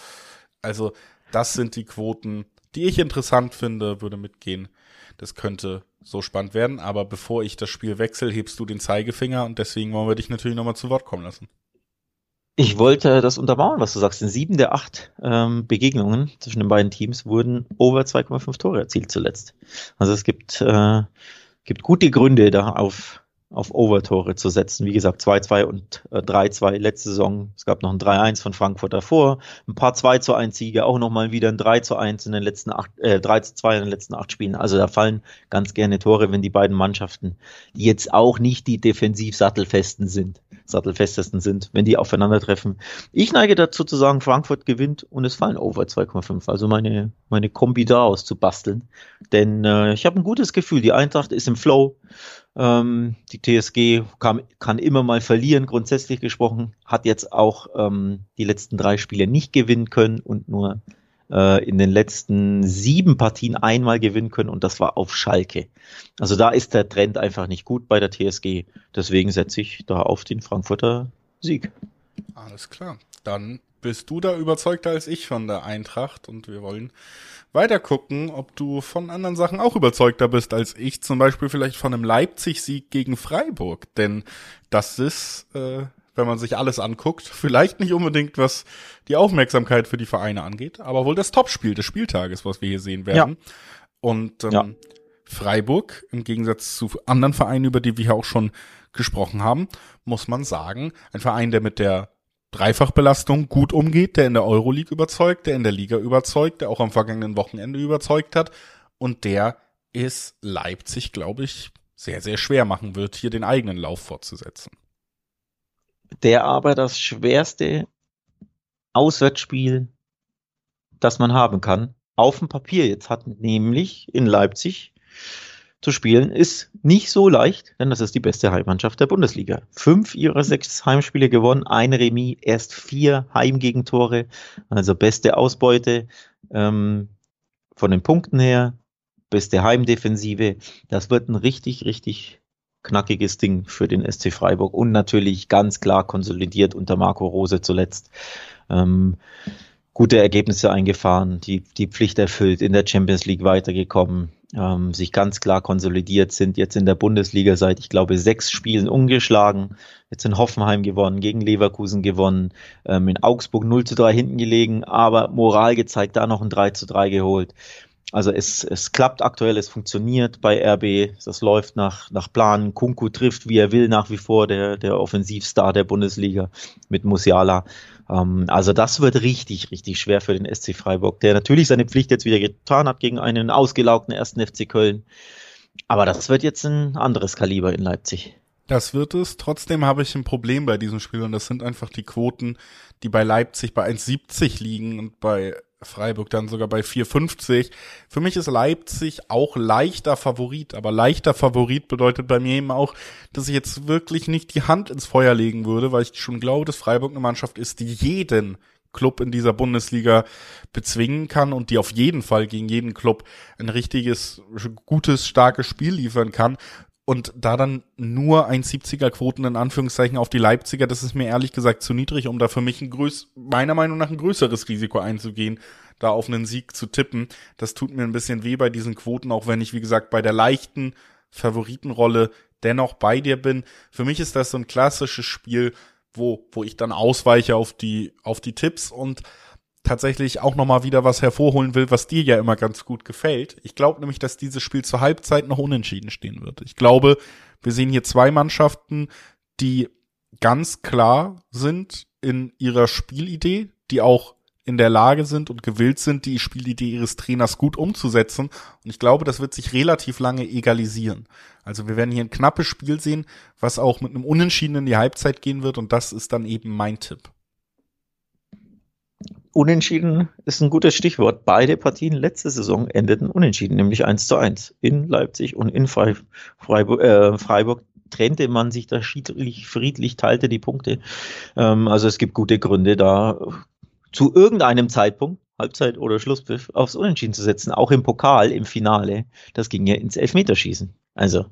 Also, das sind die Quoten, die ich interessant finde, würde mitgehen. Das könnte so spannend werden. Aber bevor ich das Spiel wechsle, hebst du den Zeigefinger und deswegen wollen wir dich natürlich nochmal zu Wort kommen lassen. Ich wollte das untermauern, was du sagst. In sieben der acht ähm, Begegnungen zwischen den beiden Teams wurden over 2,5 Tore erzielt zuletzt. Also es gibt, äh, gibt gute Gründe da auf auf Overtore zu setzen. Wie gesagt, 2-2 und äh, 3-2 letzte Saison. Es gab noch ein 3-1 von Frankfurt davor, ein paar 2 zu 1 Siege, auch nochmal wieder ein 3 zu 1 in den letzten acht, äh, 3 zu 2 in den letzten acht Spielen. Also da fallen ganz gerne Tore, wenn die beiden Mannschaften, die jetzt auch nicht die defensiv sattelfesten sind, sattelfestesten sind, wenn die aufeinandertreffen. Ich neige dazu zu sagen, Frankfurt gewinnt und es fallen over 2,5. Also meine, meine Kombi da auszubasteln. Denn äh, ich habe ein gutes Gefühl, die Eintracht ist im Flow. Ähm, die TSG kann, kann immer mal verlieren, grundsätzlich gesprochen, hat jetzt auch ähm, die letzten drei Spiele nicht gewinnen können und nur äh, in den letzten sieben Partien einmal gewinnen können und das war auf Schalke. Also da ist der Trend einfach nicht gut bei der TSG. Deswegen setze ich da auf den Frankfurter Sieg. Alles klar. Dann bist du da überzeugter als ich von der Eintracht und wir wollen weiter gucken, ob du von anderen Sachen auch überzeugter bist als ich, zum Beispiel vielleicht von einem Leipzig-Sieg gegen Freiburg, denn das ist, äh, wenn man sich alles anguckt, vielleicht nicht unbedingt, was die Aufmerksamkeit für die Vereine angeht, aber wohl das Topspiel des Spieltages, was wir hier sehen werden. Ja. Und ähm, ja. Freiburg, im Gegensatz zu anderen Vereinen, über die wir hier auch schon gesprochen haben, muss man sagen, ein Verein, der mit der Dreifachbelastung gut umgeht, der in der Euroleague überzeugt, der in der Liga überzeugt, der auch am vergangenen Wochenende überzeugt hat und der ist Leipzig, glaube ich, sehr, sehr schwer machen wird, hier den eigenen Lauf fortzusetzen. Der aber das schwerste Auswärtsspiel, das man haben kann, auf dem Papier jetzt hat, nämlich in Leipzig zu spielen, ist nicht so leicht, denn das ist die beste Heimmannschaft der Bundesliga. Fünf ihrer sechs Heimspiele gewonnen, ein Remis, erst vier Heimgegentore, also beste Ausbeute ähm, von den Punkten her, beste Heimdefensive. Das wird ein richtig, richtig knackiges Ding für den SC Freiburg und natürlich ganz klar konsolidiert unter Marco Rose zuletzt. Ähm, gute Ergebnisse eingefahren, die, die Pflicht erfüllt, in der Champions League weitergekommen, ähm, sich ganz klar konsolidiert, sind jetzt in der Bundesliga seit, ich glaube, sechs Spielen ungeschlagen, jetzt in Hoffenheim gewonnen, gegen Leverkusen gewonnen, ähm, in Augsburg 0 zu 3 hinten gelegen, aber Moral gezeigt, da noch ein 3 zu 3 geholt. Also es, es klappt aktuell, es funktioniert bei RB, das läuft nach, nach Plan. Kunku trifft, wie er will, nach wie vor der, der Offensivstar der Bundesliga mit Musiala. Ähm, also das wird richtig, richtig schwer für den SC Freiburg, der natürlich seine Pflicht jetzt wieder getan hat gegen einen ausgelaugten ersten FC Köln. Aber das wird jetzt ein anderes Kaliber in Leipzig. Das wird es. Trotzdem habe ich ein Problem bei diesem Spiel und das sind einfach die Quoten, die bei Leipzig bei 1,70 liegen und bei Freiburg dann sogar bei 4,50. Für mich ist Leipzig auch leichter Favorit, aber leichter Favorit bedeutet bei mir eben auch, dass ich jetzt wirklich nicht die Hand ins Feuer legen würde, weil ich schon glaube, dass Freiburg eine Mannschaft ist, die jeden Club in dieser Bundesliga bezwingen kann und die auf jeden Fall gegen jeden Club ein richtiges, gutes, starkes Spiel liefern kann und da dann nur ein 70er Quoten in Anführungszeichen auf die Leipziger, das ist mir ehrlich gesagt zu niedrig, um da für mich ein größ meiner Meinung nach ein größeres Risiko einzugehen, da auf einen Sieg zu tippen. Das tut mir ein bisschen weh bei diesen Quoten, auch wenn ich wie gesagt bei der leichten Favoritenrolle dennoch bei dir bin. Für mich ist das so ein klassisches Spiel, wo wo ich dann ausweiche auf die auf die Tipps und tatsächlich auch nochmal wieder was hervorholen will, was dir ja immer ganz gut gefällt. Ich glaube nämlich, dass dieses Spiel zur Halbzeit noch unentschieden stehen wird. Ich glaube, wir sehen hier zwei Mannschaften, die ganz klar sind in ihrer Spielidee, die auch in der Lage sind und gewillt sind, die Spielidee ihres Trainers gut umzusetzen. Und ich glaube, das wird sich relativ lange egalisieren. Also wir werden hier ein knappes Spiel sehen, was auch mit einem Unentschieden in die Halbzeit gehen wird. Und das ist dann eben mein Tipp. Unentschieden ist ein gutes Stichwort. Beide Partien letzte Saison endeten unentschieden, nämlich 1 zu 1. In Leipzig und in Freiburg, äh, Freiburg trennte man sich da friedlich, friedlich teilte die Punkte. Ähm, also es gibt gute Gründe, da zu irgendeinem Zeitpunkt, Halbzeit oder Schlusspfiff, aufs Unentschieden zu setzen. Auch im Pokal, im Finale, das ging ja ins Elfmeterschießen. Also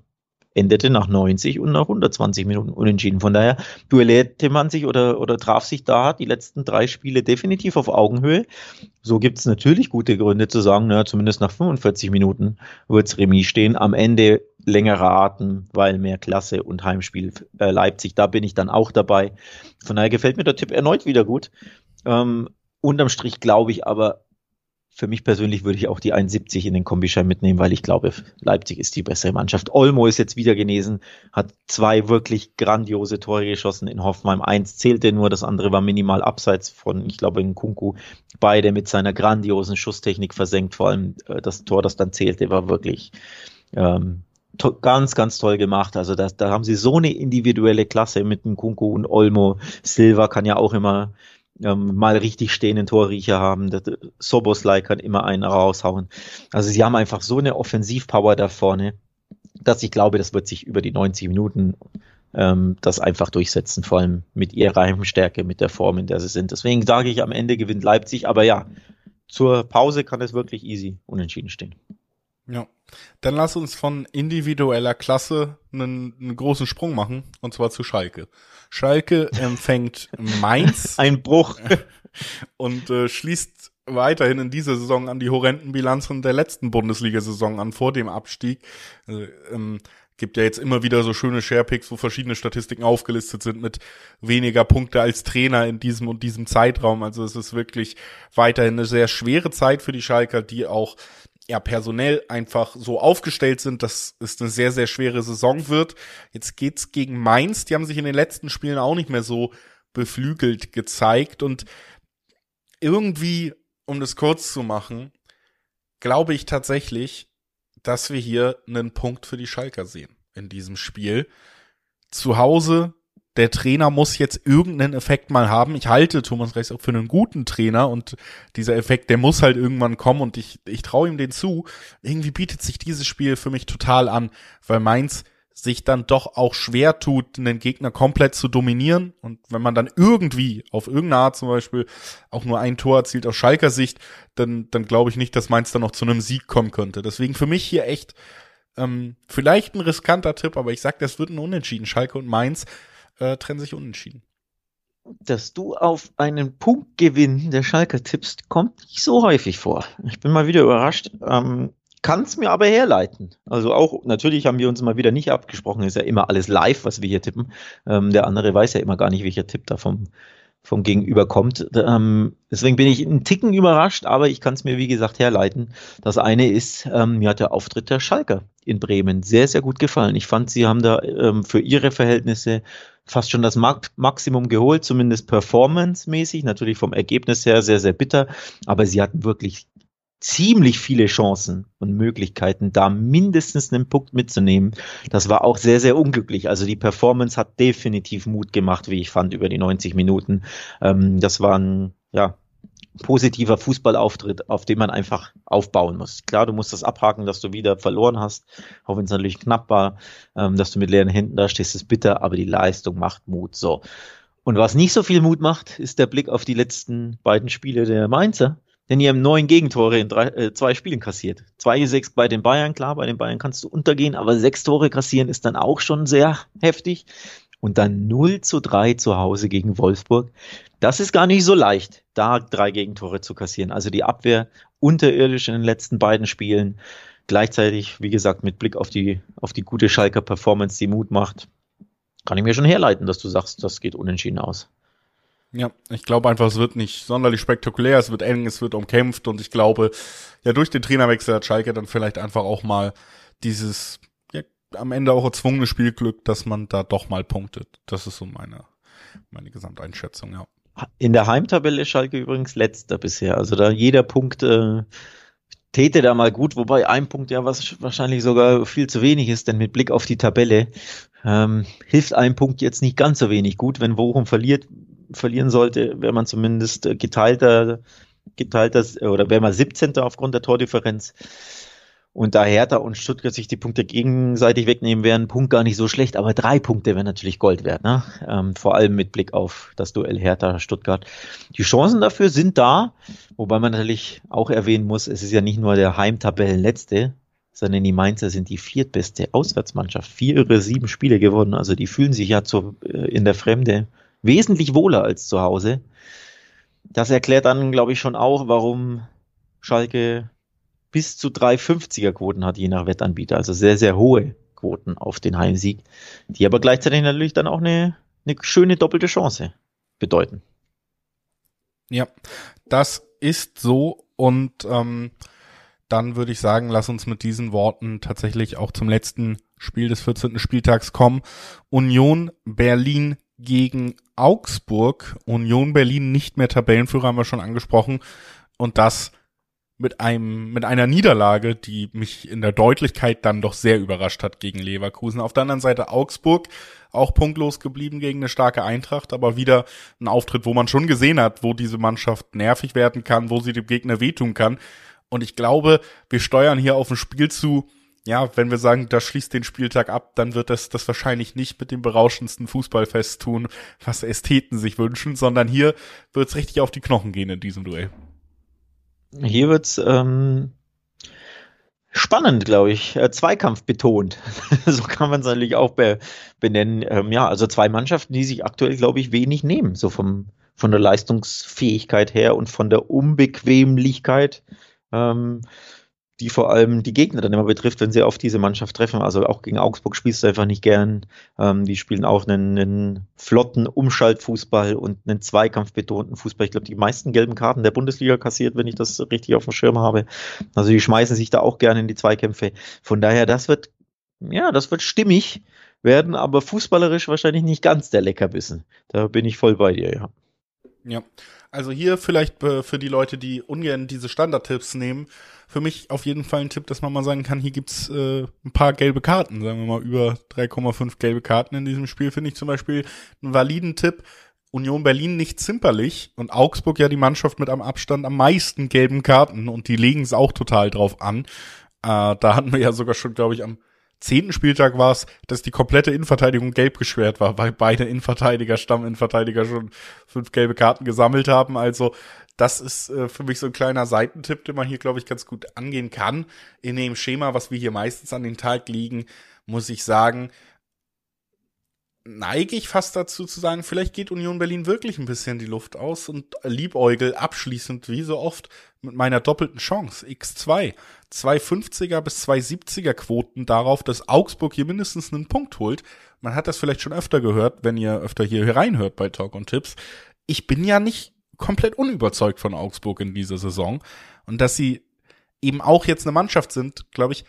endete nach 90 und nach 120 Minuten unentschieden. Von daher duellierte man sich oder, oder traf sich da die letzten drei Spiele definitiv auf Augenhöhe. So gibt es natürlich gute Gründe zu sagen, naja, zumindest nach 45 Minuten wird's Remis stehen. Am Ende längerer Atem, weil mehr Klasse und Heimspiel äh, Leipzig, da bin ich dann auch dabei. Von daher gefällt mir der Tipp erneut wieder gut. Ähm, unterm Strich glaube ich aber, für mich persönlich würde ich auch die 1,70 in den Kombischein mitnehmen, weil ich glaube, Leipzig ist die bessere Mannschaft. Olmo ist jetzt wieder genesen, hat zwei wirklich grandiose Tore geschossen in Hoffenheim. Eins zählte nur, das andere war minimal abseits von, ich glaube, in Kunku. Beide mit seiner grandiosen Schusstechnik versenkt. Vor allem äh, das Tor, das dann zählte, war wirklich ähm, ganz, ganz toll gemacht. Also das, da haben sie so eine individuelle Klasse mit dem Kunku und Olmo. Silva kann ja auch immer ähm, mal richtig stehenden Torriecher haben. Soboslai kann immer einen raushauen. Also sie haben einfach so eine Offensivpower da vorne, dass ich glaube, das wird sich über die 90 Minuten ähm, das einfach durchsetzen, vor allem mit ihrer Heimstärke, mit der Form, in der sie sind. Deswegen sage ich, am Ende gewinnt Leipzig, aber ja, zur Pause kann es wirklich easy unentschieden stehen. Ja. Dann lass uns von individueller Klasse einen, einen großen Sprung machen, und zwar zu Schalke. Schalke empfängt Mainz. Ein Bruch. und äh, schließt weiterhin in dieser Saison an die horrenden Bilanzen der letzten Bundesliga-Saison an, vor dem Abstieg. Also, ähm, gibt ja jetzt immer wieder so schöne Sharepics, wo verschiedene Statistiken aufgelistet sind mit weniger Punkte als Trainer in diesem und diesem Zeitraum. Also es ist wirklich weiterhin eine sehr schwere Zeit für die Schalker, die auch ja personell einfach so aufgestellt sind, dass es eine sehr, sehr schwere Saison wird. Jetzt geht's gegen Mainz, die haben sich in den letzten Spielen auch nicht mehr so beflügelt gezeigt und irgendwie, um das kurz zu machen, glaube ich tatsächlich, dass wir hier einen Punkt für die Schalker sehen. in diesem Spiel. Zu Hause, der Trainer muss jetzt irgendeinen Effekt mal haben. Ich halte Thomas Reis auch für einen guten Trainer und dieser Effekt, der muss halt irgendwann kommen und ich, ich traue ihm den zu. Irgendwie bietet sich dieses Spiel für mich total an, weil Mainz sich dann doch auch schwer tut, einen Gegner komplett zu dominieren. Und wenn man dann irgendwie auf irgendeine Art zum Beispiel auch nur ein Tor erzielt aus Schalker Sicht, dann, dann glaube ich nicht, dass Mainz dann noch zu einem Sieg kommen könnte. Deswegen für mich hier echt ähm, vielleicht ein riskanter Tipp, aber ich sag, das wird ein Unentschieden. Schalke und Mainz äh, trennen sich unentschieden. Dass du auf einen Punktgewinn der Schalker tippst, kommt nicht so häufig vor. Ich bin mal wieder überrascht. Ähm, kann es mir aber herleiten. Also auch, natürlich haben wir uns mal wieder nicht abgesprochen, ist ja immer alles live, was wir hier tippen. Ähm, der andere weiß ja immer gar nicht, welcher Tipp da vom, vom Gegenüber kommt. Ähm, deswegen bin ich einen Ticken überrascht, aber ich kann es mir, wie gesagt, herleiten. Das eine ist, ähm, mir hat der Auftritt der Schalker in Bremen sehr, sehr gut gefallen. Ich fand, sie haben da ähm, für ihre Verhältnisse fast schon das Maximum geholt, zumindest performancemäßig, natürlich vom Ergebnis her sehr, sehr bitter, aber sie hatten wirklich ziemlich viele Chancen und Möglichkeiten, da mindestens einen Punkt mitzunehmen. Das war auch sehr, sehr unglücklich. Also die Performance hat definitiv Mut gemacht, wie ich fand, über die 90 Minuten. Ähm, das war ein, ja, positiver Fußballauftritt, auf den man einfach aufbauen muss. Klar, du musst das abhaken, dass du wieder verloren hast, auch wenn es natürlich knapp war, ähm, dass du mit leeren Händen da stehst, ist bitter, aber die Leistung macht Mut. So. Und was nicht so viel Mut macht, ist der Blick auf die letzten beiden Spiele der Mainzer denn die haben neun Gegentore in drei, äh, zwei Spielen kassiert. Zwei sechs bei den Bayern, klar, bei den Bayern kannst du untergehen, aber sechs Tore kassieren ist dann auch schon sehr heftig. Und dann 0 zu 3 zu Hause gegen Wolfsburg. Das ist gar nicht so leicht, da drei Gegentore zu kassieren. Also die Abwehr unterirdisch in den letzten beiden Spielen. Gleichzeitig, wie gesagt, mit Blick auf die, auf die gute Schalker Performance, die Mut macht, kann ich mir schon herleiten, dass du sagst, das geht unentschieden aus. Ja, ich glaube einfach, es wird nicht sonderlich spektakulär, es wird eng, es wird umkämpft und ich glaube, ja, durch den Trainerwechsel hat Schalke dann vielleicht einfach auch mal dieses, ja, am Ende auch erzwungene Spielglück, dass man da doch mal punktet. Das ist so meine, meine Gesamteinschätzung, ja. In der Heimtabelle ist Schalke übrigens letzter bisher. Also da jeder Punkt äh, täte da mal gut, wobei ein Punkt ja was wahrscheinlich sogar viel zu wenig ist, denn mit Blick auf die Tabelle ähm, hilft ein Punkt jetzt nicht ganz so wenig gut. Wenn Bochum verliert, verlieren sollte, wäre man zumindest äh, geteilter, geteilter oder wäre man 17. aufgrund der Tordifferenz. Und da Hertha und Stuttgart sich die Punkte gegenseitig wegnehmen, wäre ein Punkt gar nicht so schlecht, aber drei Punkte wären natürlich Gold wert, ne? Ähm, vor allem mit Blick auf das Duell Hertha-Stuttgart. Die Chancen dafür sind da, wobei man natürlich auch erwähnen muss, es ist ja nicht nur der Heimtabellenletzte, sondern die Mainzer sind die viertbeste Auswärtsmannschaft. Vier ihre sieben Spiele gewonnen, also die fühlen sich ja zu, äh, in der Fremde wesentlich wohler als zu Hause. Das erklärt dann, glaube ich, schon auch, warum Schalke bis zu 350er Quoten hat, je nach Wettanbieter. Also sehr, sehr hohe Quoten auf den Heimsieg, die aber gleichzeitig natürlich dann auch eine, eine schöne doppelte Chance bedeuten. Ja, das ist so und ähm, dann würde ich sagen, lass uns mit diesen Worten tatsächlich auch zum letzten Spiel des 14. Spieltags kommen. Union Berlin gegen Augsburg. Union Berlin nicht mehr Tabellenführer, haben wir schon angesprochen. Und das mit einem, mit einer Niederlage, die mich in der Deutlichkeit dann doch sehr überrascht hat gegen Leverkusen. Auf der anderen Seite Augsburg, auch punktlos geblieben gegen eine starke Eintracht, aber wieder ein Auftritt, wo man schon gesehen hat, wo diese Mannschaft nervig werden kann, wo sie dem Gegner wehtun kann. Und ich glaube, wir steuern hier auf ein Spiel zu, ja, wenn wir sagen, das schließt den Spieltag ab, dann wird das das wahrscheinlich nicht mit dem berauschendsten Fußballfest tun, was Ästheten sich wünschen, sondern hier wird's richtig auf die Knochen gehen in diesem Duell. Hier wird's ähm, spannend, glaube ich. Äh, Zweikampf betont. so kann man es natürlich auch be benennen. Ähm, ja, also zwei Mannschaften, die sich aktuell, glaube ich, wenig nehmen, so vom von der Leistungsfähigkeit her und von der Unbequemlichkeit. Ähm, die vor allem die Gegner dann immer betrifft, wenn sie auf diese Mannschaft treffen. Also auch gegen Augsburg spielst du einfach nicht gern. Ähm, die spielen auch einen, einen flotten Umschaltfußball und einen zweikampfbetonten Fußball. Ich glaube, die meisten gelben Karten der Bundesliga kassiert, wenn ich das richtig auf dem Schirm habe. Also die schmeißen sich da auch gerne in die Zweikämpfe. Von daher, das wird, ja, das wird stimmig werden, aber fußballerisch wahrscheinlich nicht ganz der Leckerbissen. Da bin ich voll bei dir, ja. Ja, Also hier vielleicht äh, für die Leute, die ungern diese Standardtipps nehmen, für mich auf jeden Fall ein Tipp, dass man mal sagen kann, hier gibt's äh, ein paar gelbe Karten, sagen wir mal über 3,5 gelbe Karten in diesem Spiel, finde ich zum Beispiel einen validen Tipp. Union Berlin nicht zimperlich und Augsburg ja die Mannschaft mit am Abstand am meisten gelben Karten und die legen es auch total drauf an. Äh, da hatten wir ja sogar schon, glaube ich, am zehnten Spieltag war es, dass die komplette Innenverteidigung gelb geschwert war, weil beide Innenverteidiger, Stamminnenverteidiger schon fünf gelbe Karten gesammelt haben. Also das ist äh, für mich so ein kleiner Seitentipp, den man hier, glaube ich, ganz gut angehen kann. In dem Schema, was wir hier meistens an den Tag liegen, muss ich sagen, neige ich fast dazu zu sagen, vielleicht geht Union Berlin wirklich ein bisschen die Luft aus und liebäugel abschließend, wie so oft, mit meiner doppelten Chance, X2. 250er bis 270er Quoten darauf, dass Augsburg hier mindestens einen Punkt holt. Man hat das vielleicht schon öfter gehört, wenn ihr öfter hier reinhört bei Talk und Tipps. Ich bin ja nicht komplett unüberzeugt von Augsburg in dieser Saison. Und dass sie eben auch jetzt eine Mannschaft sind, glaube ich,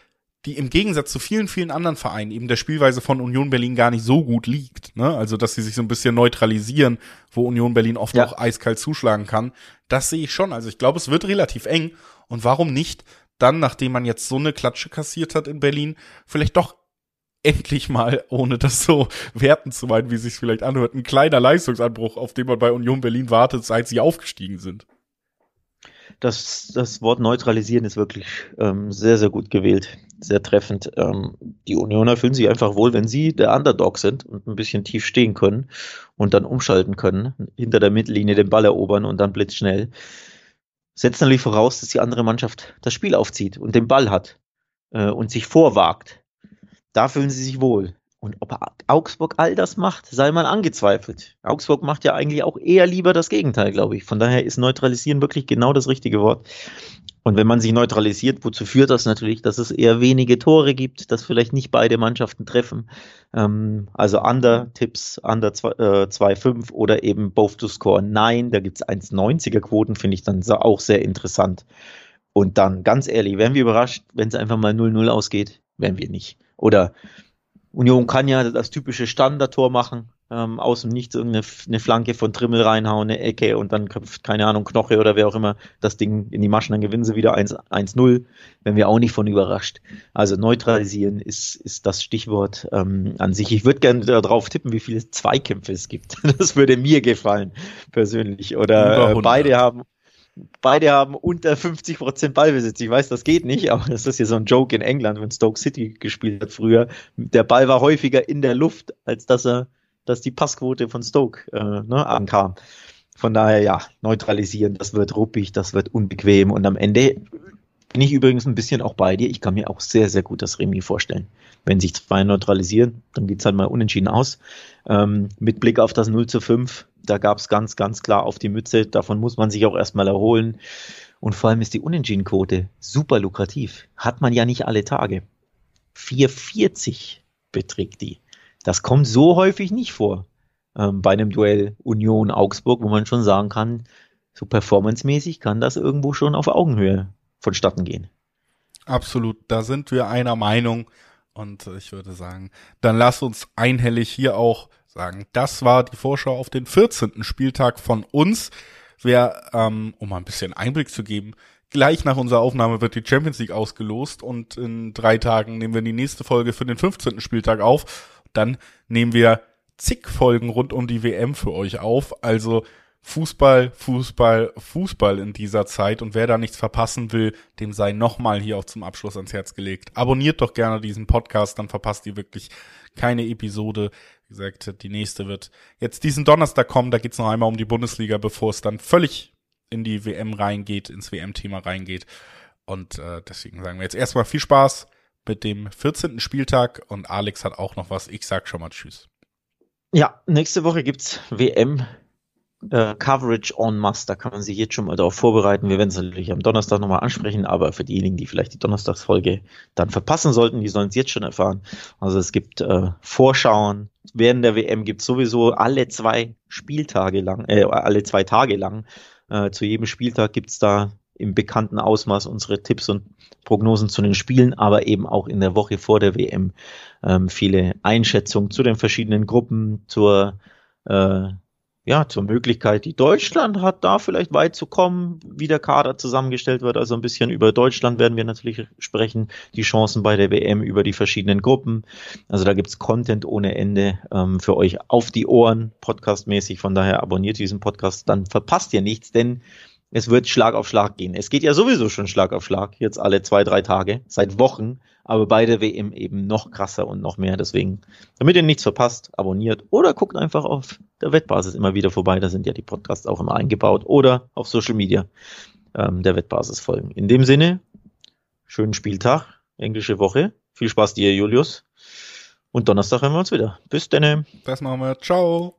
die im Gegensatz zu vielen, vielen anderen Vereinen eben der Spielweise von Union Berlin gar nicht so gut liegt. Ne? Also, dass sie sich so ein bisschen neutralisieren, wo Union Berlin oft ja. auch eiskalt zuschlagen kann. Das sehe ich schon. Also, ich glaube, es wird relativ eng. Und warum nicht dann, nachdem man jetzt so eine Klatsche kassiert hat in Berlin, vielleicht doch endlich mal, ohne das so werten zu meinen, wie sich vielleicht anhört, ein kleiner Leistungsanbruch, auf den man bei Union Berlin wartet, seit sie aufgestiegen sind. Das, das Wort neutralisieren ist wirklich ähm, sehr, sehr gut gewählt, sehr treffend. Ähm, die Unioner fühlen sich einfach wohl, wenn sie der Underdog sind und ein bisschen tief stehen können und dann umschalten können, hinter der Mittellinie den Ball erobern und dann blitzschnell. Setzt natürlich voraus, dass die andere Mannschaft das Spiel aufzieht und den Ball hat äh, und sich vorwagt. Da fühlen sie sich wohl. Und ob Augsburg all das macht, sei mal angezweifelt. Augsburg macht ja eigentlich auch eher lieber das Gegenteil, glaube ich. Von daher ist neutralisieren wirklich genau das richtige Wort. Und wenn man sich neutralisiert, wozu führt das natürlich, dass es eher wenige Tore gibt, dass vielleicht nicht beide Mannschaften treffen. Ähm, also Under-Tipps, Under 2,5 äh, oder eben Both to Score Nein, da gibt es 1,90er Quoten, finde ich dann auch sehr interessant. Und dann, ganz ehrlich, wären wir überrascht, wenn es einfach mal 0-0 ausgeht? Wären wir nicht. Oder Union kann ja das typische Standardtor machen, ähm, aus dem Nichts irgendeine eine Flanke von Trimmel reinhauen, eine Ecke und dann köpft, keine Ahnung, Knoche oder wer auch immer das Ding in die Maschen, dann gewinnen sie wieder 1-0, wenn wir auch nicht von überrascht. Also neutralisieren ist, ist das Stichwort ähm, an sich. Ich würde gerne darauf tippen, wie viele Zweikämpfe es gibt. Das würde mir gefallen, persönlich. Oder äh, beide haben beide haben unter 50% Ballbesitz. Ich weiß, das geht nicht, aber das ist ja so ein Joke in England, wenn Stoke City gespielt hat früher. Der Ball war häufiger in der Luft, als dass er, dass die Passquote von Stoke äh, ne, ankam. Von daher, ja, neutralisieren, das wird ruppig, das wird unbequem und am Ende bin ich übrigens ein bisschen auch bei dir. Ich kann mir auch sehr, sehr gut das Remi vorstellen. Wenn sich zwei neutralisieren, dann geht's halt mal unentschieden aus. Ähm, mit Blick auf das 0 zu 5 da gab es ganz, ganz klar auf die Mütze. Davon muss man sich auch erstmal erholen. Und vor allem ist die Unentschieden-Quote super lukrativ. Hat man ja nicht alle Tage. 4,40 beträgt die. Das kommt so häufig nicht vor ähm, bei einem Duell Union-Augsburg, wo man schon sagen kann, so performancemäßig kann das irgendwo schon auf Augenhöhe vonstatten gehen. Absolut, da sind wir einer Meinung. Und ich würde sagen, dann lass uns einhellig hier auch sagen. Das war die Vorschau auf den 14. Spieltag von uns. Wer, ähm, um mal ein bisschen Einblick zu geben, gleich nach unserer Aufnahme wird die Champions League ausgelost und in drei Tagen nehmen wir die nächste Folge für den 15. Spieltag auf. Dann nehmen wir zig Folgen rund um die WM für euch auf. Also Fußball, Fußball, Fußball in dieser Zeit und wer da nichts verpassen will, dem sei nochmal hier auch zum Abschluss ans Herz gelegt. Abonniert doch gerne diesen Podcast, dann verpasst ihr wirklich keine Episode. Wie gesagt, die nächste wird jetzt diesen Donnerstag kommen, da geht's noch einmal um die Bundesliga, bevor es dann völlig in die WM reingeht, ins WM-Thema reingeht. Und äh, deswegen sagen wir jetzt erstmal viel Spaß mit dem 14. Spieltag und Alex hat auch noch was. Ich sag schon mal Tschüss. Ja, nächste Woche gibt's WM äh, Coverage on Must. Da kann man sich jetzt schon mal darauf vorbereiten. Wir werden es natürlich am Donnerstag nochmal ansprechen, aber für diejenigen, die vielleicht die Donnerstagsfolge dann verpassen sollten, die sollen es jetzt schon erfahren. Also es gibt äh, Vorschauen. Während der WM gibt es sowieso alle zwei Spieltage lang, äh, alle zwei Tage lang. Äh, zu jedem Spieltag gibt es da im bekannten Ausmaß unsere Tipps und Prognosen zu den Spielen, aber eben auch in der Woche vor der WM ähm, viele Einschätzungen zu den verschiedenen Gruppen, zur äh, ja, zur Möglichkeit, die Deutschland hat, da vielleicht weit zu kommen, wie der Kader zusammengestellt wird. Also ein bisschen über Deutschland werden wir natürlich sprechen, die Chancen bei der WM über die verschiedenen Gruppen. Also da gibt's Content ohne Ende ähm, für euch auf die Ohren, podcastmäßig. Von daher abonniert diesen Podcast, dann verpasst ihr nichts, denn es wird Schlag auf Schlag gehen. Es geht ja sowieso schon Schlag auf Schlag, jetzt alle zwei, drei Tage, seit Wochen, aber bei der WM eben noch krasser und noch mehr. Deswegen, damit ihr nichts verpasst, abonniert oder guckt einfach auf der Wettbasis immer wieder vorbei. Da sind ja die Podcasts auch immer eingebaut oder auf Social Media ähm, der Wettbasis folgen. In dem Sinne, schönen Spieltag, englische Woche. Viel Spaß dir, Julius. Und Donnerstag hören wir uns wieder. Bis dann. Das machen wir. Ciao.